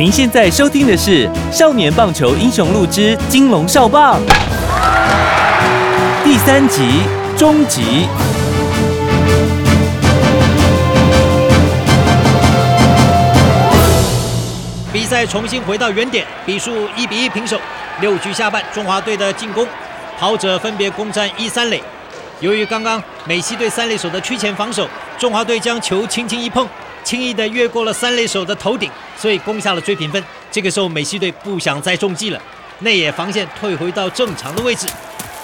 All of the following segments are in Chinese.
您现在收听的是《少年棒球英雄录之金龙少棒》第三集终集。比赛重新回到原点，比数一比一平手。六局下半，中华队的进攻，跑者分别攻占一三垒。由于刚刚美西队三垒手的趋前防守，中华队将球轻轻一碰。轻易的越过了三垒手的头顶，所以攻下了追平分。这个时候，美西队不想再中计了，内野防线退回到正常的位置。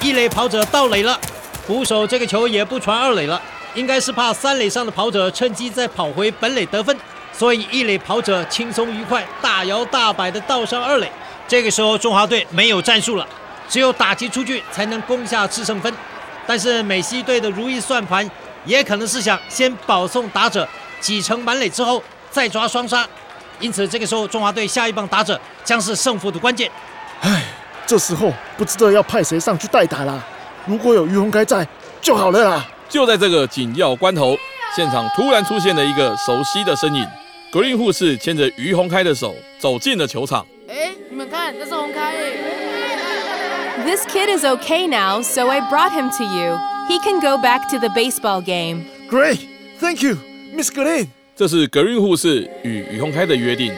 一垒跑者到垒了，捕手这个球也不传二垒了，应该是怕三垒上的跑者趁机再跑回本垒得分，所以一垒跑者轻松愉快、大摇大摆的倒上二垒。这个时候，中华队没有战术了，只有打击出去才能攻下制胜分。但是美西队的如意算盘也可能是想先保送打者。挤成满垒之后再抓双杀，因此这个时候中华队下一棒打者将是胜负的关键。唉，这时候不知道要派谁上去代打啦。如果有于洪开在就好了啦。就在这个紧要关头，现场突然出现了一个熟悉的身影，格林护士牵着于洪开的手走进了球场。哎，你们看，那是洪开。This kid is okay now, so I brought him to you. He can go back to the baseball game. Great, thank you. Miss Green，这是格林护士与于洪开的约定。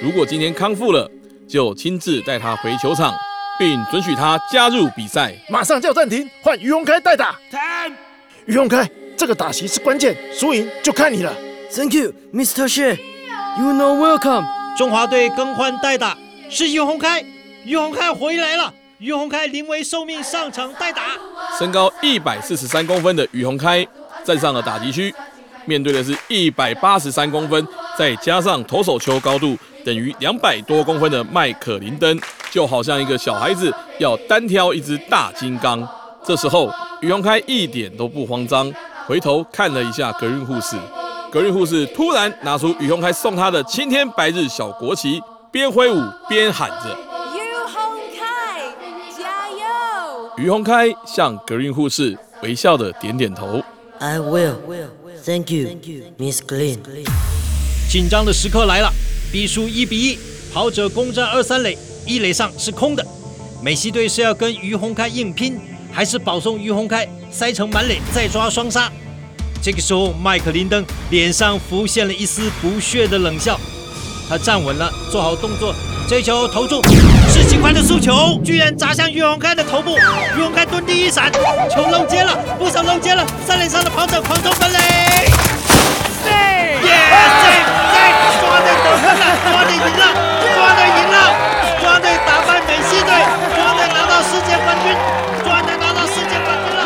如果今天康复了，就亲自带他回球场，并准许他加入比赛。马上叫暂停，换于洪开代打。于洪开，这个打席是关键，输赢就看你了。Thank you, Mr. She. You know welcome. 中华队更换代打，是于洪开。于洪开回来了。于洪开临危受命上场代打。身高一百四十三公分的于洪开站上了打击区。面对的是一百八十三公分，再加上投手球高度等于两百多公分的麦克林登，就好像一个小孩子要单挑一只大金刚。这时候，于洪开一点都不慌张，回头看了一下格运护士。格运护士突然拿出于洪开送他的青天白日小国旗，边挥舞边喊着：“于洪开，加油！”于洪开向格运护士微笑的点点头。I will. Thank you, Miss Green。紧张的时刻来了，比数一比一，跑者攻占二三垒，一垒上是空的。美西队是要跟于洪开硬拼，还是保送于洪开塞成满垒再抓双杀？这个时候，麦克林登脸上浮现了一丝不屑的冷笑，他站稳了，做好动作。这球投中，是金宽的速球，居然砸向于洪开的头部。于洪开蹲地一闪，球漏接了，不想漏接了。三垒上的跑者狂冲分垒，耶！对对，中华队得分了，中华队赢了，中华队赢了，中华队打败美西队，中华队拿到世界冠军，中华队拿到世界冠军了。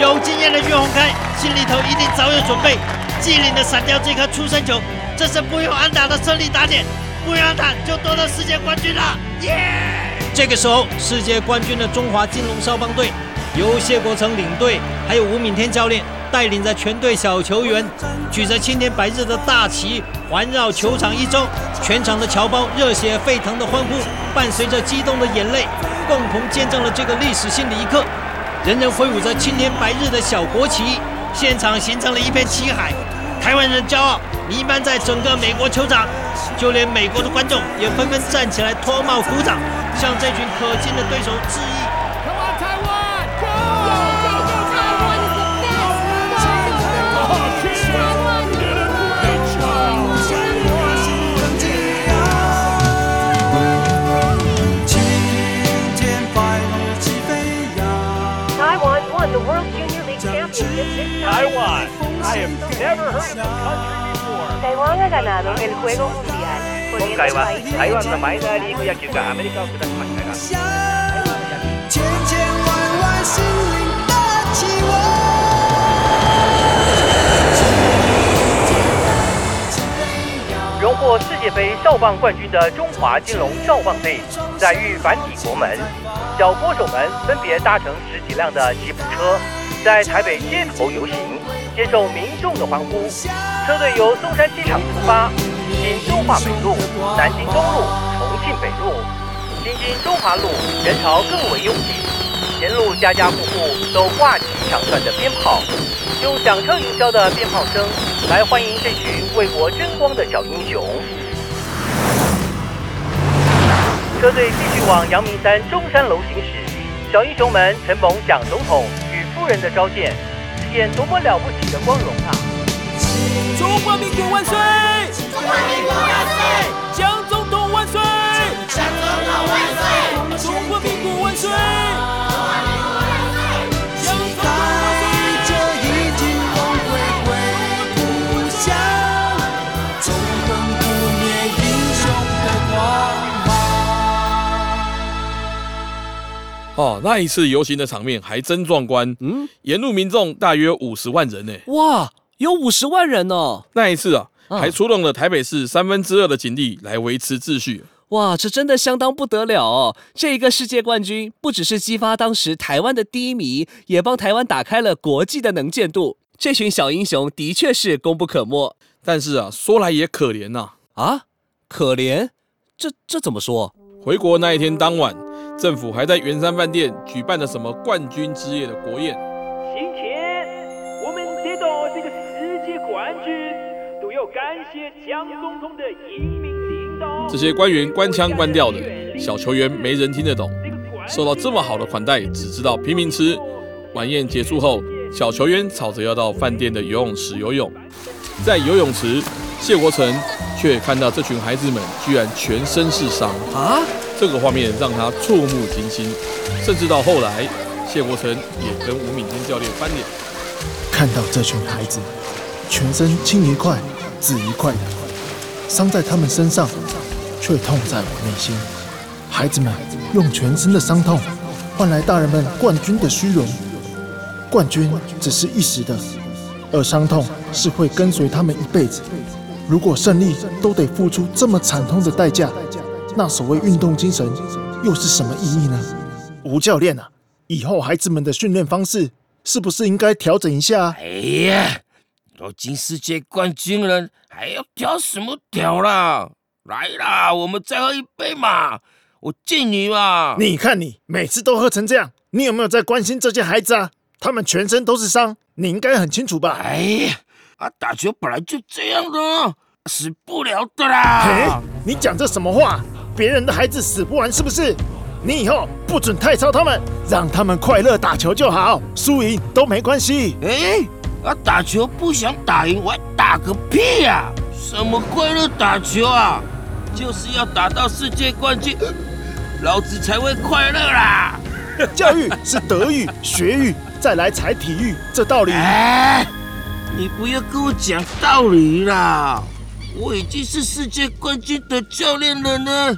有经验的于洪开心里头一定早有准备，机灵的闪掉这颗出生球，这是不用安打的胜利打点。不让他就夺得世界冠军了，耶！这个时候，世界冠军的中华金龙少棒队由谢国成领队，还有吴敏天教练带领着全队小球员，举着青天白日的大旗环绕球场一周，全场的侨胞热血沸腾的欢呼，伴随着激动的眼泪，共同见证了这个历史性的一刻。人人挥舞着青天白日的小国旗，现场形成了一片旗海，台湾人骄傲弥漫在整个美国球场，就连美国的观众也纷纷站起来，脱帽鼓掌，向这群可敬的对手致意。北望啊都给台湾啊不要去获世界杯少棒冠军的中华金龙少棒队载誉返抵国门小歌手们分别搭乘十几辆的吉普车在台北街头游行。接受民众的欢呼。车队由松山机场出发，经中华北路、南京东路、重庆北路，行经中华路，人潮更为拥挤。沿路家家户户都挂起响串的鞭炮，用响彻云霄的鞭炮声来欢迎这群为国争光的小英雄。车队继续往阳明山中山楼行驶，小英雄们承蒙蒋总统与夫人的召见，是件多么了不起的光荣啊！中华民国万岁！中华民国万岁！蒋总统万岁！哦，那一次游行的场面还真壮观。嗯，沿路民众大约五十万人呢。哇，有五十万人哦！那一次啊，还出动了台北市三分之二的警力来维持秩序。哇，这真的相当不得了哦！这一个世界冠军不只是激发当时台湾的低迷，也帮台湾打开了国际的能见度。这群小英雄的确是功不可没。但是啊，说来也可怜呐。啊，可怜？这这怎么说？回国那一天当晚。政府还在圆山饭店举办了什么冠军之夜的国宴？今天我们得到这个世界冠军，都要感谢蒋总统的英明领导。这些官员官腔官调的，小球员没人听得懂。受到这么好的款待，只知道拼命吃。晚宴结束后，小球员吵着要到饭店的游泳池游泳。在游泳池，谢国成却看到这群孩子们居然全身是伤啊！这个画面让他触目惊心，甚至到后来，谢国成也跟吴敏天教练翻脸。看到这群孩子全身青一块紫一块的，伤在他们身上，却痛在我内心。孩子们用全身的伤痛换来大人们冠军的虚荣，冠军只是一时的，而伤痛是会跟随他们一辈子。如果胜利都得付出这么惨痛的代价。那所谓运动精神又是什么意义呢？吴教练啊，以后孩子们的训练方式是不是应该调整一下？哎呀，都进世界冠军了，还要调什么调啦？来啦，我们再喝一杯嘛！我敬你嘛！你看你每次都喝成这样，你有没有在关心这些孩子啊？他们全身都是伤，你应该很清楚吧？哎呀，啊，打球本来就这样的，死不了的啦！嘿，你讲这什么话？别人的孩子死不完是不是？你以后不准太操他们，让他们快乐打球就好，输赢都没关系。哎，啊，打球不想打赢，我还打个屁呀！什么快乐打球啊？就是要打到世界冠军，老子才会快乐啦！教育是德育、学育，再来才体育，这道理。哎，你不要跟我讲道理啦！我已经是世界冠军的教练了呢，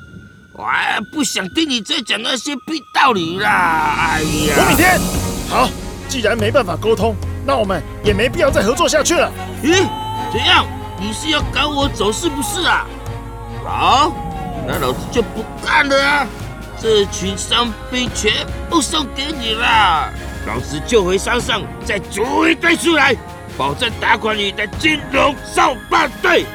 我不想听你再讲那些屁道理啦！哎呀，吴敏天，好，既然没办法沟通，那我们也没必要再合作下去了。咦，怎样？你是要赶我走是不是啊？好，那老子就不干了啊！这群伤兵全部送给你了，老子就回山上再组一队出来，保证打垮你的金龙少棒队。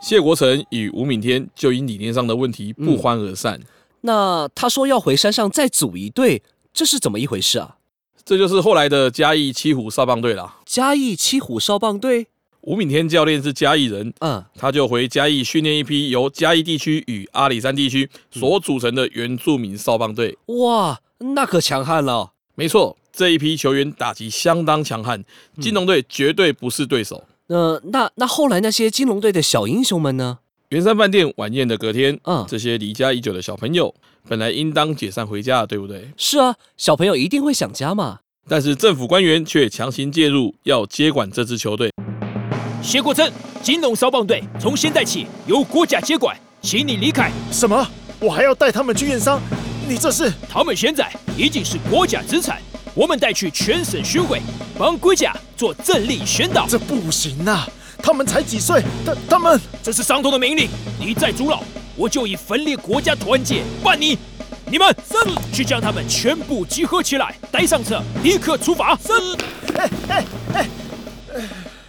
谢国成与吴敏天就因理念上的问题不欢而散。那他说要回山上再组一队，这是怎么一回事啊？这就是后来的嘉义七虎少棒队了。嘉义七虎少棒队，吴敏天教练是嘉义人，嗯，他就回嘉义训练一批由嘉义地区与阿里山地区所组成的原住民少棒队。哇，那可强悍了。没错。这一批球员打击相当强悍，金龙队绝对不是对手。那，那那后来那些金龙队的小英雄们呢？圆山饭店晚宴的隔天，嗯，这些离家已久的小朋友本来应当解散回家，对不对？是啊，小朋友一定会想家嘛。但是政府官员却强行介入，要接管这支球队。谢国珍，金龙烧棒队从现在起由国家接管，请你离开。什么？我还要带他们去验伤？你这是？他们现在已经是国家资产。我们带去全省巡回，帮国家做正力宣导。这不行啊！他们才几岁，他他们这是上头的命令，你再阻扰，我就以分裂国家团结办你。你们去将他们全部集合起来，带上车，立刻出发。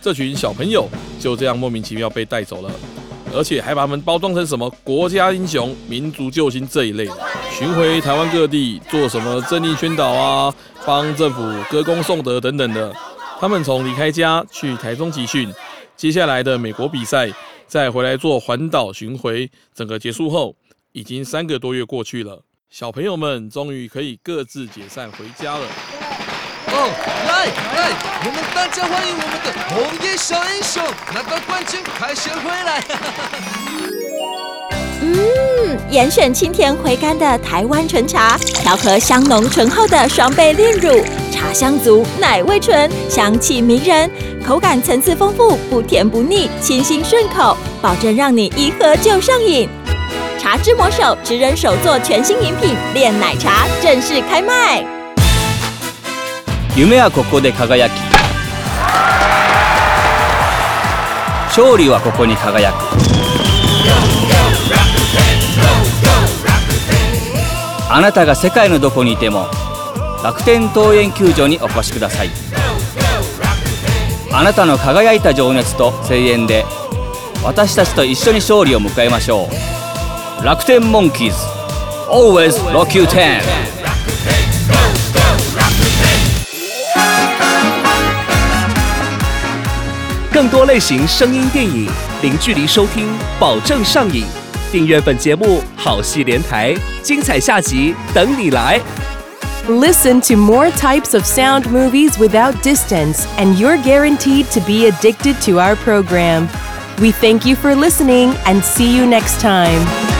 这群小朋友就这样莫名其妙被带走了，而且还把他们包装成什么国家英雄、民族救星这一类的，巡回台湾各地做什么政令宣导啊，帮政府歌功颂德等等的。他们从离开家去台中集训，接下来的美国比赛，再回来做环岛巡回，整个结束后，已经三个多月过去了。小朋友们终于可以各自解散回家了。哦，来来，我们大家欢迎我们的红叶小英雄拿到冠军，凯旋回来。嗯，严选清甜回甘的台湾纯茶，调和香浓醇厚的双倍炼乳，茶香足，奶味纯，香气迷人，口感层次丰富，不甜不腻，清新顺口，保证让你一喝就上瘾。茶之魔手职人手作全新饮品炼奶茶正式开卖。夢はここで輝き勝利はここに輝く あなたが世界のどこにいても楽天桃園球場にお越しください。あなたの輝いた情熱と声援で私たちと一緒に勝利を迎えましょう。楽天モンキーズ Always Rock You 10更多类型声音电影，零距离收听，保证上瘾。订阅本节目，好戏连台，精彩下集等你来。 Listen to more types of sound movies without distance, and you're guaranteed to be addicted to our program. We thank you for listening and see you next time.